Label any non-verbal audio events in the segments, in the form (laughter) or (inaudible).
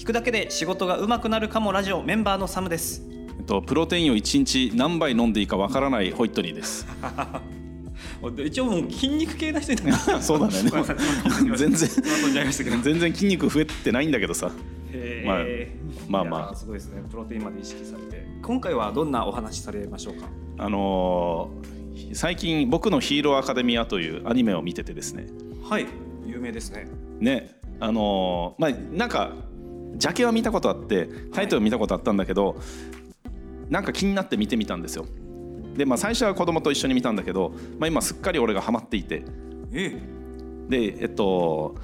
聞くだけで仕事が上手くなるかもラジオメンバーのサムです。えっと、プロテインを1日何杯飲んでいいかわからないホイットニーです。(laughs) 一応もう筋肉系な人になるそうだね。(laughs) 全然全然筋肉増えてないんだけどさ。まあまあまあ。すごいですね。プロテインまで意識されて。今回はどんなお話されましょうか？あのー最近僕のヒーローアカデミアというアニメを見ててですね。はい。有名ですね。ね、あのーまあなんかジャケは見たことあってタイトル見たことあったんだけど、なんか気になって見てみたんですよ。でまあ最初は子供と一緒に見たんだけど、まあ今すっかり俺がハマっていて。えでえっと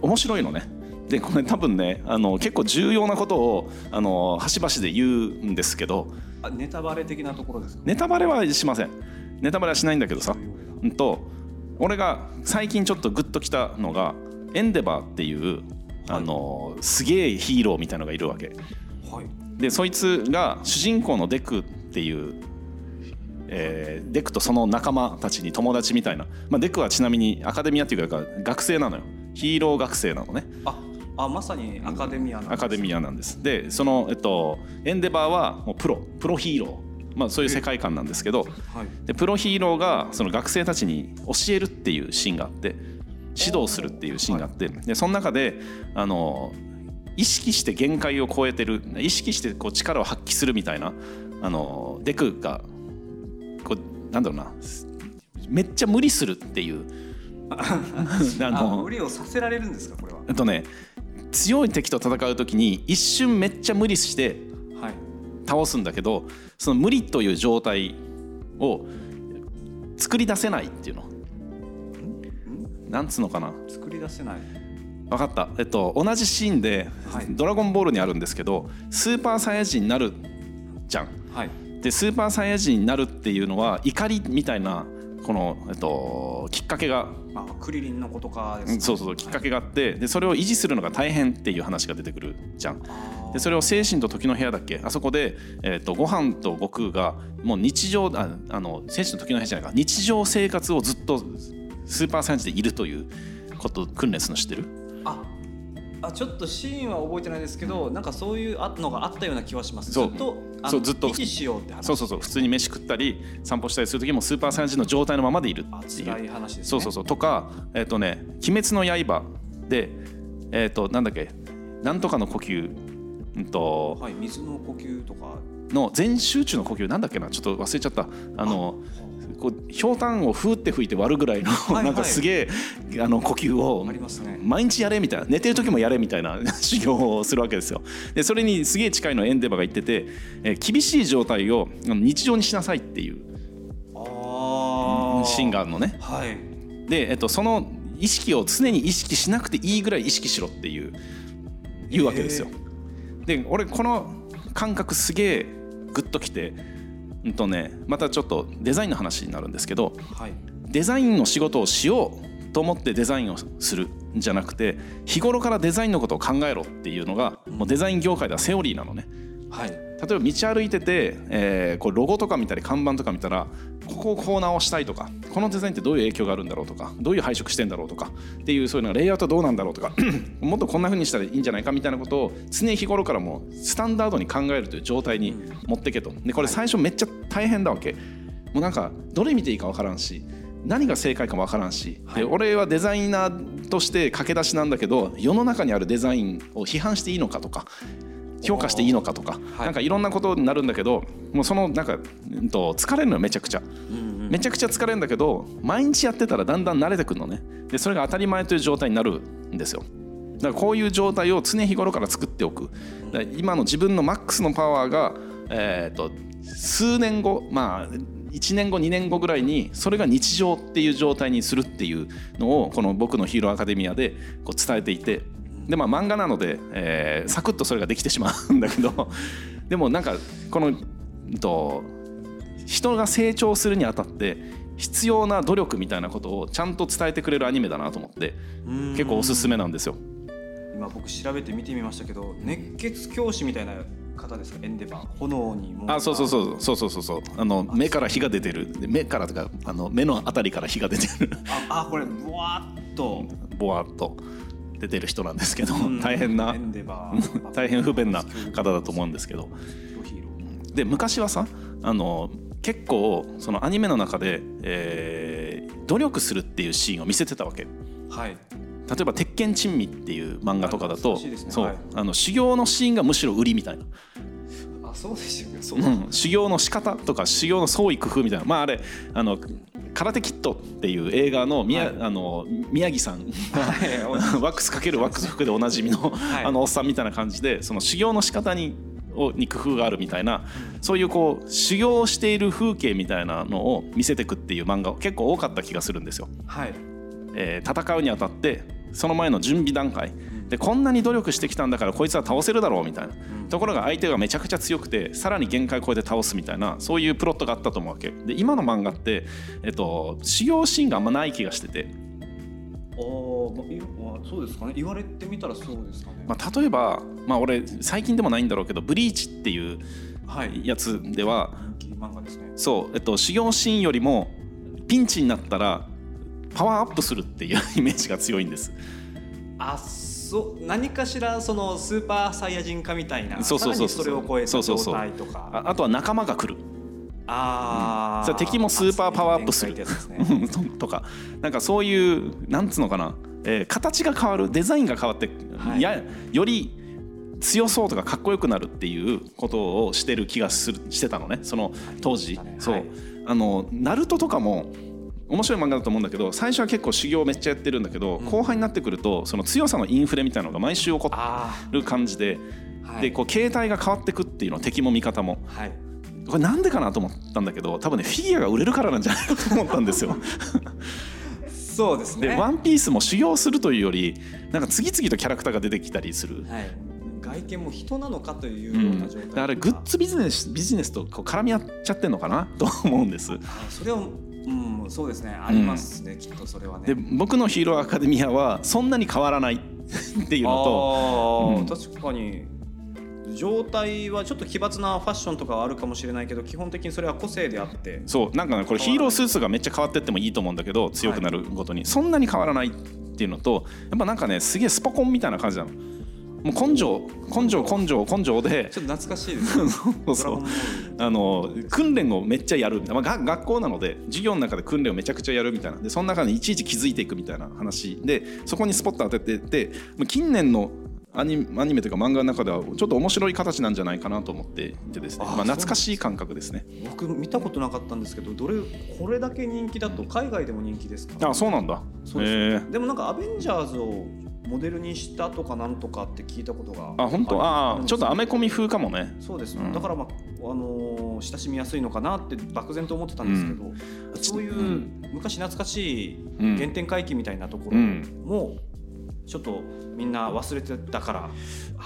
面白いのね。でこれ多分ねあの結構重要なことをあの端々で言うんですけど。あネタバレ的なところですか？ネタバレはしません。ネタバレはしないんだけどさ、うんと俺が最近ちょっとグッときたのがエンデバーっていうあのすげえヒーローみたいのがいるわけ。はい。でそいつが主人公のデクっていう、えーデクとその仲間たちに友達みたいな、まあ、デクはちなみにアカデミアっていうか学生なのよ。ヒーロー学生なのね。ああまさにアカデミアなんですアカデミアなんです。でその、えっと、エンデバーはもうプロ。プロヒーロー、まあ、そういう世界観なんですけど。はい。でプロヒーローがその学生たちに教えるっていうシーンがあって指導するっていうシーンがあってでその中であの意識して限界を超えてる意識してこう力を発揮するみたいなあのデクがこうなんだろうなめっちゃ無理するっていうあ (laughs) あの無理をさせられるんですかこれは？えっとね強い敵と戦う時に一瞬めっちゃ無理してはい。倒すんだけどその無理という状態を作り出せないっていうのなんつうのかな？作り出せない。分かった、えっと、同じシーンではい「ドラゴンボール」にあるんですけどスーパーサイヤ人になるじゃん。はい。でスーパーサイヤ人になるっていうのは怒りみたいなこの、えっと、きっかけがまあクリリンのことかですね。うんそうそうきっかけがあってでそれを維持するのが大変っていう話が出てくるじゃん。でそれを精神と時の部屋だっけ？あそこで、えー、とご飯と悟空がもう日常ああの精神と時の部屋じゃないか。日常生活をずっとスーパーサイヤ人でいるということ訓練するの知ってる？ああちょっとシーンは覚えてないですけど、なんかそういうあのがあったような気はします。ずっとそうずっと。しようって話。そうそうそう。普通に飯食ったり散歩したりする時もスーパーサイヤ人の状態のままでいるあってい辛いう話ですね。そうそうそう。とかえっ、とね「鬼滅の刃で」えっ、となんだっけ？なんとかの呼吸。うんと。はい水の呼吸とか。の全集中の呼吸。なんだっけな？ちょっと忘れちゃった。あのこうひょうたんをふーって吹いて割るぐらいの、いはい。なんかすげえあの呼吸を毎日やれみたいな寝てる時もやれみたいな (laughs) 修行をするわけですよ。でそれにすげえ近いのをエンデバが言ってて、えー厳しい状態を日常にしなさいっていうあシーンがあるのね。はい。で、えっと、その意識を常に意識しなくていいぐらい意識しろっていう言うわけですよ。で俺この感覚すげえグッときて、うんとね、またちょっとデザインの話になるんですけどはいデザインの仕事をしようと思ってデザインをするんじゃなくて日頃からデザインのことを考えろっていうのがもうデザイン業界ではセオリーなのね。はい。例えば道歩いてて、えーこうロゴとか見たり看板とか見たらここをこう直したいとかこのデザインってどういう影響があるんだろうとかどういう配色してんだろうとかっていうそういうのがレイアウトどうなんだろうとか (clears throat) もっとこんな風にしたらいいんじゃないかみたいなことを常日頃からもうスタンダードに考えるという状態に持ってけと。でこれ最初めっちゃ大変だわけ。もうなんかどれ見ていいか分からんし何が正解かも分からんし、で俺はデザイナーとして駆け出しなんだけど世の中にあるデザインを批判していいのかとか評価していいのかとか、はい。なんかいろんなことになるんだけどもうそのなんか、うんと、疲れるのよめちゃくちゃ、めちゃくちゃ疲れるんだけど毎日やってたらだんだん慣れてくるのね。でそれが当たり前という状態になるんですよ。だからこういう状態を常日頃から作っておく。今の自分のマックスのパワーが、えー、と数年後まあ1年後2年後ぐらいにそれが日常っていう状態にするっていうのをこの僕のヒーローアカデミアでこう伝えていてでまあ漫画なので、えーサクッとそれができてしまうんだけど (laughs) でもなんかこのうんと人が成長するにあたって必要な努力みたいなことをちゃんと伝えてくれるアニメだなと思って結構おすすめなんですよ。今僕調べて見てみましたけど熱血教師みたいな方ですか？エンデバー。炎にも。あそうそうそう。そうそうそうそう。あの目から火が出てる。で目からとかあの目のあたりから火が出てる。ああこれブワーっと。ボワっと出てる人なんですけど、大変な (laughs) 大変不便な方だと思うんですけど。で昔はさあの結構そのアニメの中で、えー努力するっていうシーンを見せてたわけ。例はい。えば「鉄拳珍味」っていう漫画とかだとそう、はい。あの修行のシーンがむしろ売りみたいな、あそうですよねうん。修行の仕方とか修行の創意工夫みたいな。まああれあの空手キットっていう映画の宮,、はい。あの宮城さん。はい。(laughs) ワックスかけるワックス服でおなじみの,、い。あのおっさんみたいな感じでその修行の仕方にをに工夫があるみたいなそういうこう修行をしている風景みたいなのを見せていくっていう漫画結構多かった気がするんですよ。はい。えー戦うにあたってその前の準備段階でこんなに努力してきたんだからこいつは倒せるだろうみたいな、ところが相手がめちゃくちゃ強くてさらに限界を超えて倒すみたいなそういうプロットがあったと思うわけ。で今の漫画って、えっと、修行シーンがあんまない気がしてて、あいまあそうですかね。言われてみたらそうですかね。まあ、例えば、まあ、俺最近でもないんだろうけど「ブリーチ」っていうはい。やつでは人気漫画ですね。そう、えっと、修行シーンよりもピンチになったらパワーアップするっていうイメージが強いんです。あそう何かしらそのスーパーサイヤ人化みたいなそうそうそう。それを超えた状そうそうそう。態とかああとは仲間が来る。あー。それ敵もスーパーパワーアップする。ね。と (laughs) とか。なんかそういうなんつうのかな、えー形が変わるデザインが変わって、はい。やより強そうとかかっこよくなるっていうことをしてる気がするしてたのね。その当時、そう、はい。あのナルトとかも面白い漫画だと思うんだけど最初は結構修行めっちゃやってるんだけど、後半になってくるとその強さのインフレみたいなのが毎週起こある感じで、でこう形態が変わってくっていうの敵も味方も。はい。これなんでかなと思ったんだけど多分ねフィギュアが売れるからなんじゃないかと思ったんですよ。そうですね。で「ワンピースも修行するというよりなんか次々とキャラクターが出てきたりする。はい、外見も人なのかといううんような状態、だからグッズビジネスビジネスとこう絡み合っちゃってんのかなと思うんです。あそれはうんそうですね。ありますね、きっとそれはね。で僕のヒーローアカデミアはそんなに変わらない (laughs) っていうのと、うん。確かに。状態はちょっと奇抜なファッションとかはあるかもしれないけど基本的にそれは個性であって。そうなんかねこれヒーロースーツがめっちゃ変わってってもいいと思うんだけど強くなるごとに、そんなに変わらないっていうのとやっぱなんかねすげえスポコンみたいな感じなの。もう根性根性根性根性で。ちょっと懐かしいです (laughs) あの訓練をめっちゃやる、まあ、が学校なので授業の中で訓練をめちゃくちゃやるみたいな。でその中でいちいち気づいていくみたいな話。でそこにスポット当ててって近年のアニアニメというか漫画の中ではちょっと面白い形なんじゃないかなと思っていてですね。まあ、懐かしい感覚ですね。僕見たことなかったんですけどどれこれだけ人気だと海外でも人気ですか？あそうなんだ。そうですへえでもなんかアベンジャーズをモデルにしたとかなんとかって聞いたことがあ本当？ああちょっとアメコミ風かもね。そうです、うん。だからまあ、あのー親しみやすいのかなって漠然と思ってたんですけど、そういううん。昔懐かしいうん原点回帰みたいなところうん。もちょっとみんな忘れてたから、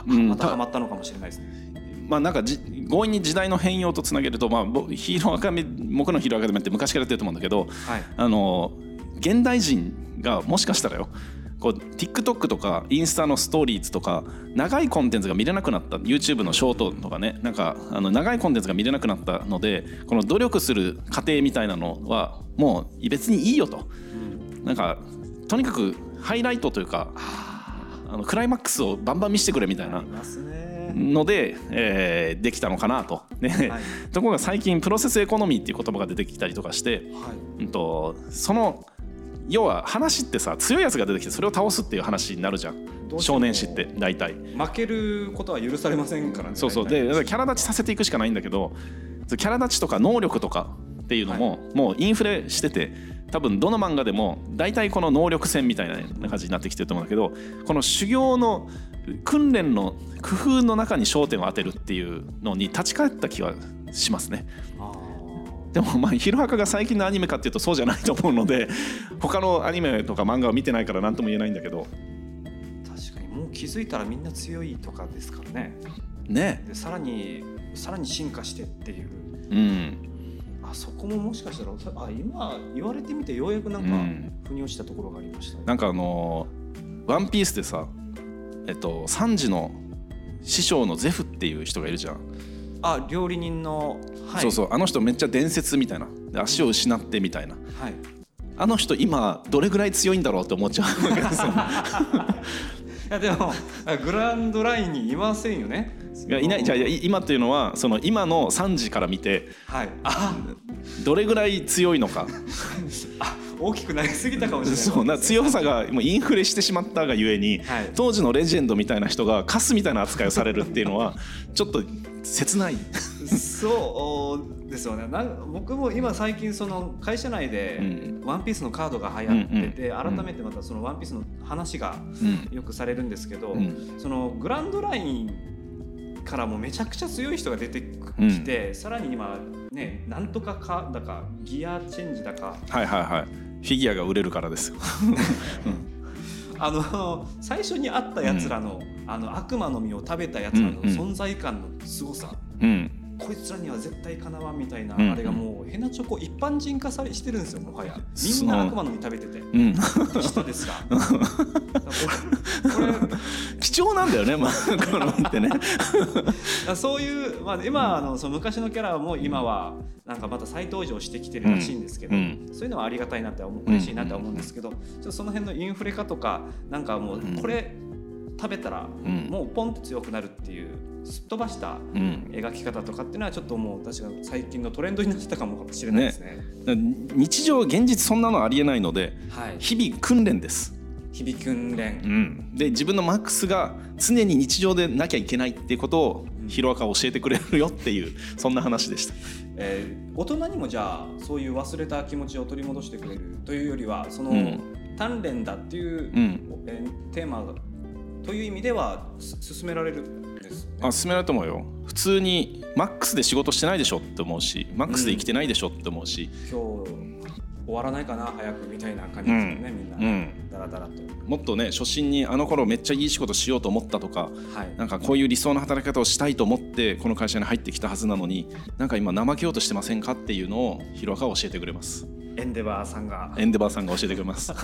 またハマったのかもしれないですね。まあなんかじ強引に時代の変容とつなげると、まあ、ぼヒーローアカデミ僕のヒーローアカデミーって昔からやってると思うんだけどはい、あの現代人がもしかしたらよこう TikTok とかインスタのストーリーズとか長いコンテンツが見れなくなった。YouTube のショートとかね。なんかあの長いコンテンツが見れなくなったのでこの努力する過程みたいなのはもう別にいいよと。なんかとにかくハイライトというかあのクライマックスをバンバン見せてくれみたいな。ので、えーできたのかなと。ね。はい。(laughs) ところが最近プロセスエコノミーっていう言葉が出てきたりとかして、はい。うん、とその要は話ってさ強いやつが出てきてそれを倒すっていう話になるじゃん。少年誌って大体。負けることは許されませんからね。そうそう。でキャラ立ちさせていくしかないんだけどキャラ立ちとか能力とかっていうのも、もうインフレしてて多分どの漫画でも大体この能力戦みたいな感じになってきてると思うんだけどこの修行の訓練の工夫の中に焦点を当てるっていうのに立ち返った気はしますね。あでもまあヒロアカが最近のアニメかっていうとそうじゃないと思うので (laughs) 他のアニメとか漫画を見てないから何とも言えないんだけど。ー確かにもう気づいたらみんな強いとかですからね。ね。でさらにさらに進化してっていう。うん。あそこももしかしたらあ今言われてみてようやくなんかうん。腑に落ちたところがありました、なんかあのーワンピースでさえっと3時の師匠のゼフっていう人がいるじゃん、あ料理人の、はい、そうそう。あの人めっちゃ伝説みたいな。で足を失ってみたいな。はい。あの人今どれぐらい強いんだろうって思っちゃうわけ。ですよやでもグランドラインにいませんよね。いやいない。じゃあい今っていうのはその今の3時から見てはい。あどれぐらい強いのか。あ大きくなりすぎたかもしれない。そうな強さがもうインフレしてしまったがゆえに、はい。当時のレジェンドみたいな人がカスみたいな扱いをされるっていうのはちょっと切ない。そうですよね。僕も今最近その会社内でうん。ワンピースのカードが流行ってて、うんうん改めてまたそのワンピースの話がうん。よくされるんですけど、うん。そのグランドラインからもめちゃくちゃ強い人が出てきて、さらに今ねなんとかかだかギアチェンジだかはいはいはいフィギュアが売れるからですよ。(laughs) あの最初に会ったやつらの,、あの悪魔の実を食べたやつらのうんうん。存在感の凄さ、うん。こいつらには絶対かなわんみたいな、うんあれがもうヘナチョコ一般人化されしてるんですよもはや。みんな悪魔の実食べてて。うん、人ですが (laughs) 貴重なんだよね、まあ、このってね。あ (laughs) そういう、まあ、今あのその昔のキャラも今はなんかまた再登場してきてるらしいんですけど、うんそういうのはありがたいなって思う嬉しいなって思うんですけど、ちょっとその辺のインフレ化とかなんかもううんこれ食べたらうんもうポンと強くなるっていうすっ飛ばしたうん、描き方とかっていうのはちょっともう確か最近のトレンドになってたかもしれないですね。日常現実そんなのありえないのではい、日々訓練です。響訓練。うん、で自分のマックスが常に日常でなきゃいけないっていうことをヒロアカは教えてくれるよっていうそんな話でした。えー大人にもじゃあそういう忘れた気持ちを取り戻してくれるというよりはその、うん。鍛錬だっていう、うん、えーテーマという意味ではす進められるんですよね。あ進められると思うよ。普通にマックスで仕事してないでしょって思うしマックスで生きてないでしょって思うし、今日終わらないかな早くみたいな感じですよね、みんな、うん、だらだらと。もっとね初心にあの頃めっちゃいい仕事しようと思ったとかはい。なんかこういう理想の働き方をしたいと思ってこの会社に入ってきたはずなのになんか今怠けようとしてませんかっていうのをヒロアカは教えてくれます。エンデバーさんが、エンデバーさんが教えてくれます。(laughs)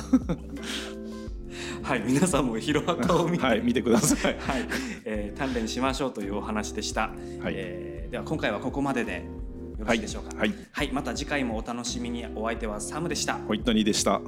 はい、皆さんもヒロアカを見て、はい見てください。はい、えー鍛錬しましょうというお話でした。はい。えーでは今回はここまででよろしいでしょうか。はいはい、また次回もお楽しみに。お相手はサムでした。ホイットニーでした